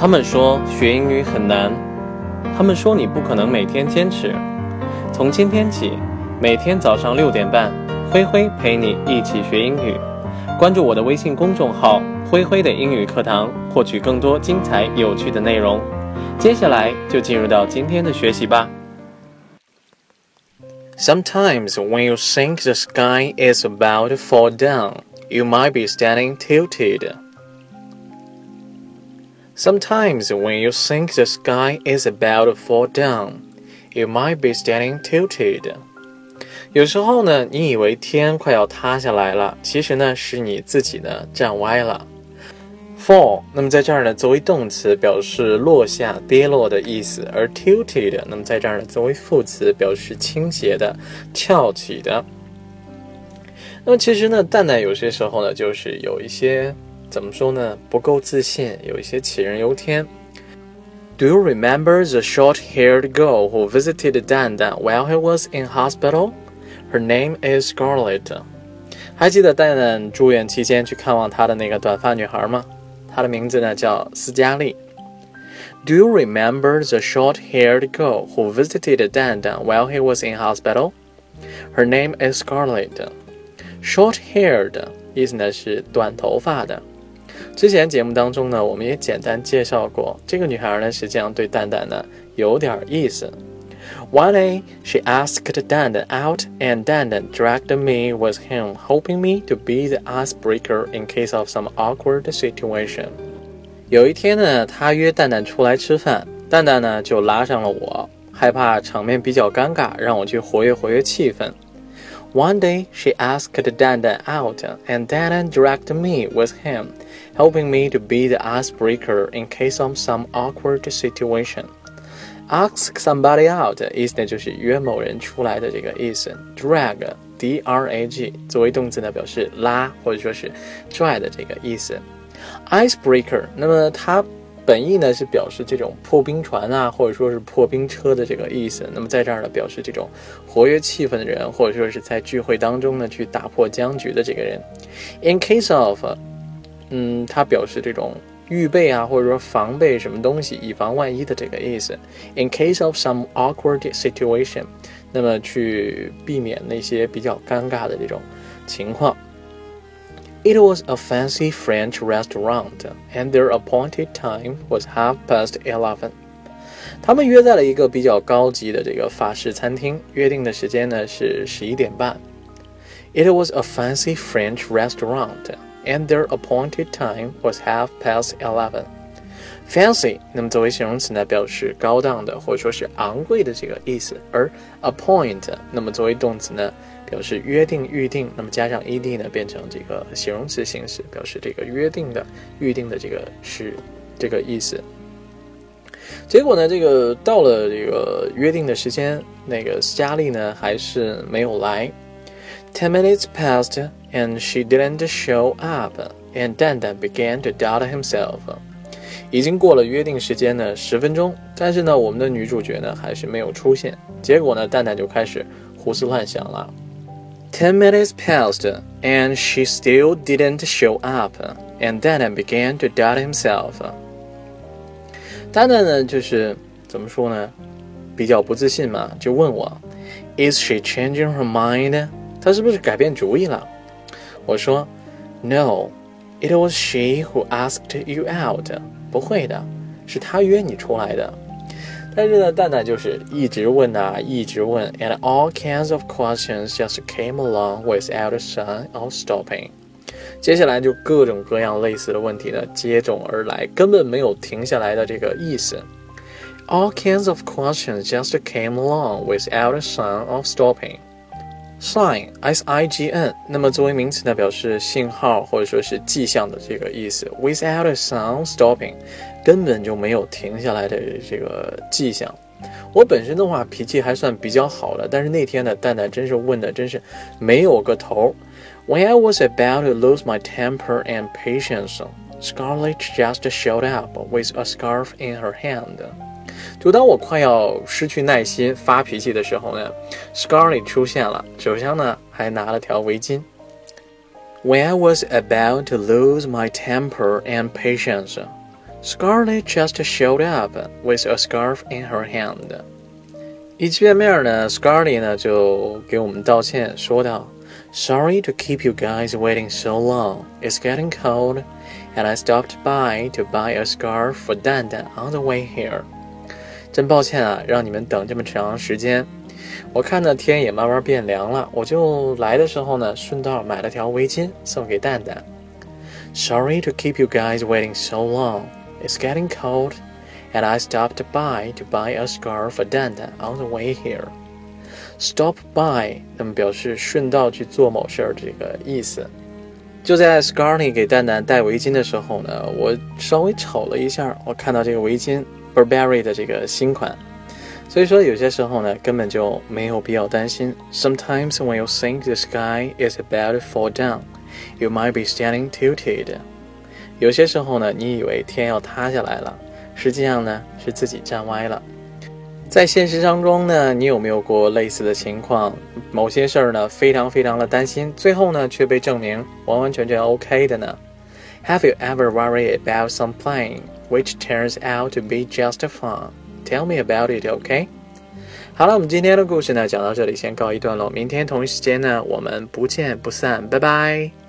他们说学英语很难，他们说你不可能每天坚持。从今天起，每天早上六点半，灰灰陪你一起学英语。关注我的微信公众号“灰灰的英语课堂”，获取更多精彩有趣的内容。接下来就进入到今天的学习吧。Sometimes when you think the sky is about to fall down, you might be standing tilted. Sometimes when you think the sky is about to fall down, you might be standing tilted. 有时候呢，你以为天快要塌下来了，其实呢是你自己呢站歪了。Fall，那么在这儿呢作为动词表示落下、跌落的意思，而 tilted，那么在这儿呢作为副词表示倾斜的、翘起的。那么其实呢，蛋蛋有些时候呢就是有一些。怎么说呢？不够自信，有一些杞人忧天。Do you remember the short-haired girl who visited Dan Dan while he was in hospital? Her name is Scarlett. 还记得蛋蛋住院期间去看望他的那个短发女孩吗？她的名字呢叫斯嘉丽。Do you remember the short-haired girl who visited Dan Dan while he was in hospital? Her name is Scarlett. Short-haired 意思呢是短头发的。 之前节目当中呢，我们也简单介绍过这个女孩呢，实际上对蛋蛋呢有点意思。One day, she asked dana out, and Dan Dan dragged me with him, hoping me to be the icebreaker in case of some awkward situation. 有一天呢，他约蛋蛋出来吃饭，蛋蛋呢就拉上了我，害怕场面比较尴尬，让我去活跃活跃气氛。One day, she asked Dan Dan out, and Dan Dan dragged me with him helping me to be the icebreaker in case of some awkward situation. Ask somebody out 意思呢就是约某人出来的这个意思。Drag D R A G 作为动词呢表示拉或者说是拽的这个意思。Icebreaker 那么它 本意呢是表示这种破冰船啊或者说是破冰车的这个意思。那么在这儿呢表示这种活跃气氛的人或者说是在聚会当中呢去打破僵局的这个人。In case of 嗯，它表示这种预备啊，或者说防备什么东西，以防万一的这个意思。In case of some awkward situation，那么去避免那些比较尴尬的这种情况。It was a fancy French restaurant, and their appointed time was half past eleven. 他们约在了一个比较高级的这个法式餐厅，约定的时间呢是十一点半。It was a fancy French restaurant and their appointed time was half past eleven. Fancy，那么作为形容词呢，表示高档的或者说是昂贵的这个意思；而 appoint，那么作为动词呢，表示约定、预定，那么加上 ed 呢，变成这个形容词形式，表示这个约定的、预定的这个是这个意思。结果呢，这个到了这个约定的时间，那个斯嘉丽呢还是没有来。Ten minutes passed and she didn't show up, and Dan Dan began to doubt himself. 已经过了约定时间的十分钟，但是呢，我们的女主角呢还是没有出现。结果呢，蛋蛋就开始胡思乱想了。Ten minutes passed, and she still didn't show up, and Dan began to doubt himself. 蛋蛋呢，就是怎么说呢，比较不自信嘛，就问我，Is she changing her mind？她是不是改变主意了？我说，No, it was she who asked you out。不会的，是他约你出来的。但是呢，蛋蛋就是一直问啊，一直问，and all kinds of questions just came along without a sign of stopping。接下来就各种各样类似的问题呢接踵而来，根本没有停下来的这个意思。All kinds of questions just came along without a sign of stopping。sign s i g n，那么作为名词呢，表示信号或者说是迹象的这个意思。Without a sound stopping，根本就没有停下来的这个迹象。我本身的话脾气还算比较好的，但是那天呢，蛋蛋真是问的真是没有个头。When I was about to lose my temper and patience, Scarlett just showed up with a scarf in her hand. 就当我快要失去耐心发脾气的时候呢，Scarlett 出现了，手上呢还拿了条围巾。When I was about to lose my temper and patience， Scarlett just showed up with a scarf in her hand。一见面呢，Scarlett 呢就给我们道歉，说道：“Sorry to keep you guys waiting so long. It's getting cold, and I stopped by to buy a scarf for 蛋蛋 on the way here。” 真抱歉啊，让你们等这么长时间。我看呢天也慢慢变凉了，我就来的时候呢，顺道买了条围巾送给蛋蛋。Sorry to keep you guys waiting so long. It's getting cold, and I stopped by to buy a scarf for Danda on the way here. Stop by，那么表示顺道去做某事儿这个意思。就在 Scarlet 给蛋蛋戴围巾的时候呢，我稍微瞅了一下，我看到这个围巾 Burberry 的这个新款。所以说，有些时候呢，根本就没有必要担心。Sometimes when you think the sky is about to fall down, you might be standing tilted. 有些时候呢，你以为天要塌下来了，实际上呢是自己站歪了。在现实当中呢，你有没有过类似的情况？某些事儿呢，非常非常的担心，最后呢却被证明完完全全 OK 的呢？Have you ever worried about something which turns out to be just fun. Tell me about it, OK? 好了，我们今天的故事呢讲到这里，先告一段落。明天同一时间呢，我们不见不散，拜拜。